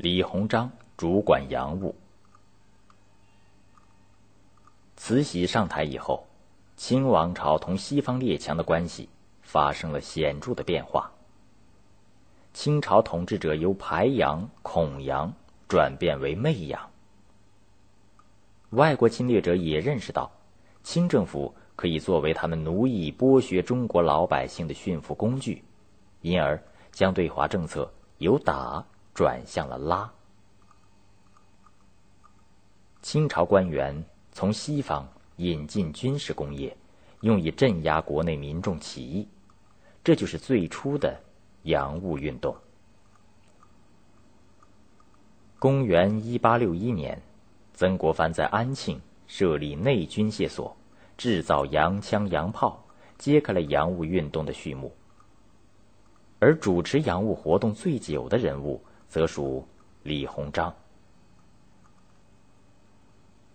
李鸿章主管洋务。慈禧上台以后，清王朝同西方列强的关系发生了显著的变化。清朝统治者由排洋、恐洋转变为媚洋。外国侵略者也认识到，清政府可以作为他们奴役、剥削中国老百姓的驯服工具，因而将对华政策由打。转向了拉。清朝官员从西方引进军事工业，用以镇压国内民众起义，这就是最初的洋务运动。公元一八六一年，曾国藩在安庆设立内军械所，制造洋枪洋炮，揭开了洋务运动的序幕。而主持洋务活动最久的人物。则属李鸿章。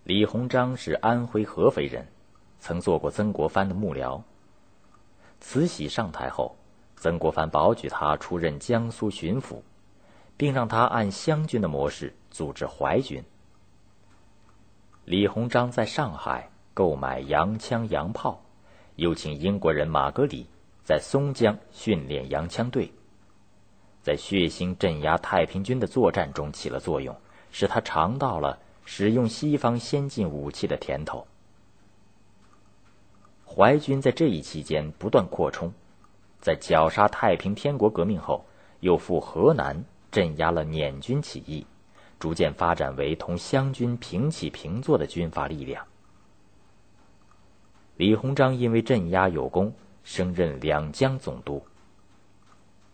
李鸿章是安徽合肥人，曾做过曾国藩的幕僚。慈禧上台后，曾国藩保举他出任江苏巡抚，并让他按湘军的模式组织淮军。李鸿章在上海购买洋枪洋炮，又请英国人马格里在松江训练洋枪队。在血腥镇压太平军的作战中起了作用，使他尝到了使用西方先进武器的甜头。淮军在这一期间不断扩充，在绞杀太平天国革命后，又赴河南镇压了捻军起义，逐渐发展为同湘军平起平坐的军阀力量。李鸿章因为镇压有功，升任两江总督。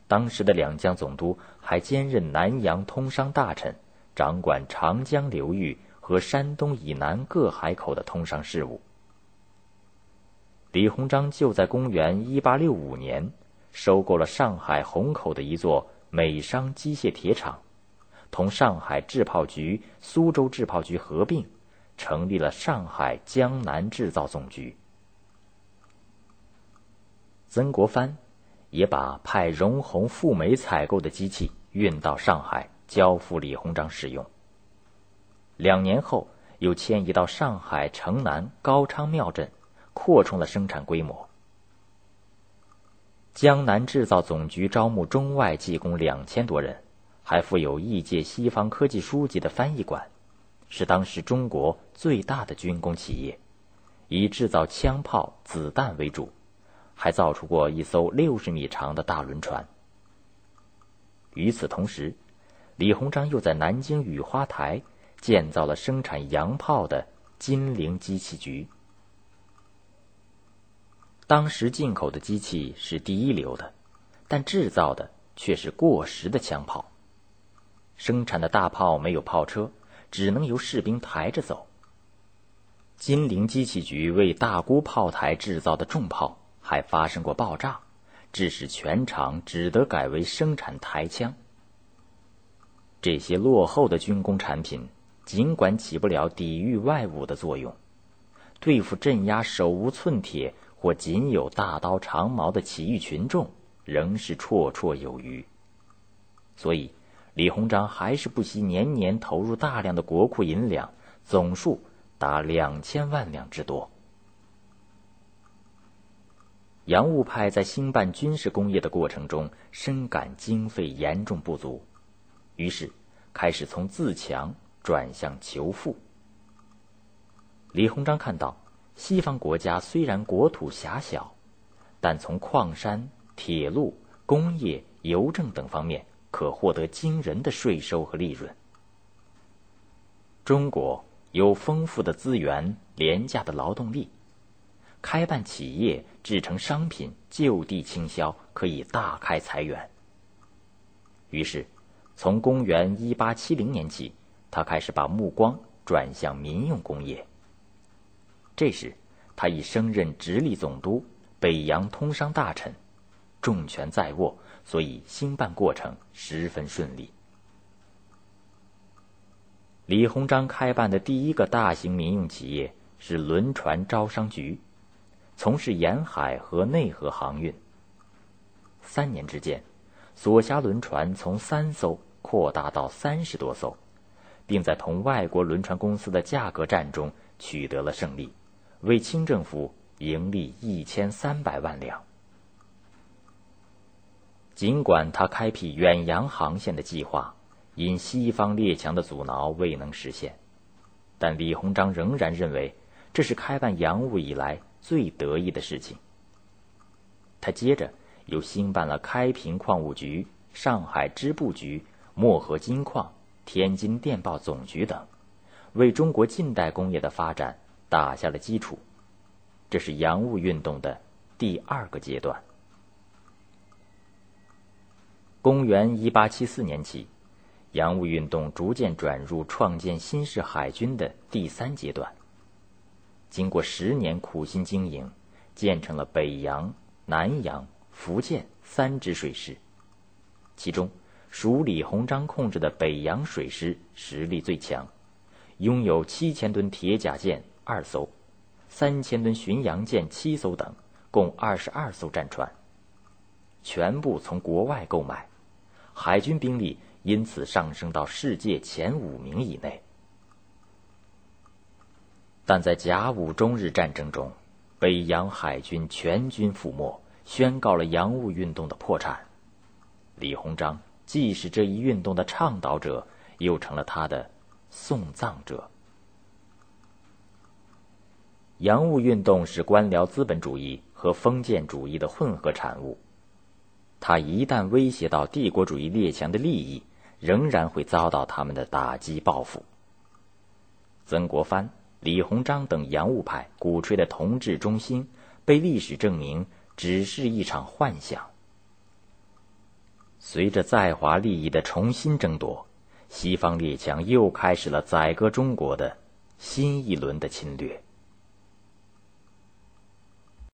当时的两江总督还兼任南洋通商大臣，掌管长江流域和山东以南各海口的通商事务。李鸿章就在公元一八六五年收购了上海虹口的一座美商机械铁厂，同上海制炮局、苏州制炮局合并，成立了上海江南制造总局。曾国藩。也把派荣鸿赴美采购的机器运到上海，交付李鸿章使用。两年后，又迁移到上海城南高昌庙镇，扩充了生产规模。江南制造总局招募中外技工两千多人，还附有译介西方科技书籍的翻译馆，是当时中国最大的军工企业，以制造枪炮、子弹为主。还造出过一艘六十米长的大轮船。与此同时，李鸿章又在南京雨花台建造了生产洋炮的金陵机器局。当时进口的机器是第一流的，但制造的却是过时的枪炮。生产的大炮没有炮车，只能由士兵抬着走。金陵机器局为大沽炮台制造的重炮。还发生过爆炸，致使全厂只得改为生产台枪。这些落后的军工产品，尽管起不了抵御外侮的作用，对付镇压手无寸铁或仅有大刀长矛的起义群众，仍是绰绰有余。所以，李鸿章还是不惜年年投入大量的国库银两，总数达两千万两之多。洋务派在兴办军事工业的过程中，深感经费严重不足，于是开始从自强转向求富。李鸿章看到，西方国家虽然国土狭小，但从矿山、铁路、工业、邮政等方面可获得惊人的税收和利润。中国有丰富的资源、廉价的劳动力。开办企业制成商品，就地倾销，可以大开财源。于是，从公元一八七零年起，他开始把目光转向民用工业。这时，他已升任直隶总督、北洋通商大臣，重权在握，所以兴办过程十分顺利。李鸿章开办的第一个大型民用企业是轮船招商局。从事沿海和内河航运。三年之间，所辖轮船从三艘扩大到三十多艘，并在同外国轮船公司的价格战中取得了胜利，为清政府盈利一千三百万两。尽管他开辟远洋航线的计划因西方列强的阻挠未能实现，但李鸿章仍然认为这是开办洋务以来最得意的事情。他接着又兴办了开平矿务局、上海织布局、漠河金矿、天津电报总局等，为中国近代工业的发展打下了基础。这是洋务运动的第二个阶段。公元一八七四年起，洋务运动逐渐转入创建新式海军的第三阶段。经过十年苦心经营，建成了北洋、南洋、福建三支水师。其中，属李鸿章控制的北洋水师实力最强，拥有七千吨铁甲舰二艘，三千吨巡洋舰七艘等，共二十二艘战船，全部从国外购买。海军兵力因此上升到世界前五名以内，但在甲午中日战争中，北洋海军全军覆没，宣告了洋务运动的破产。李鸿章既是这一运动的倡导者，又成了他的送葬者。洋务运动是官僚资本主义和封建主义的混合产物。它一旦威胁到帝国主义列强的利益，仍然会遭到他们的打击报复。曾国藩、李鸿章等洋务派鼓吹的同治中心，被历史证明只是一场幻想。随着在华利益的重新争夺，西方列强又开始了宰割中国的新一轮的侵略。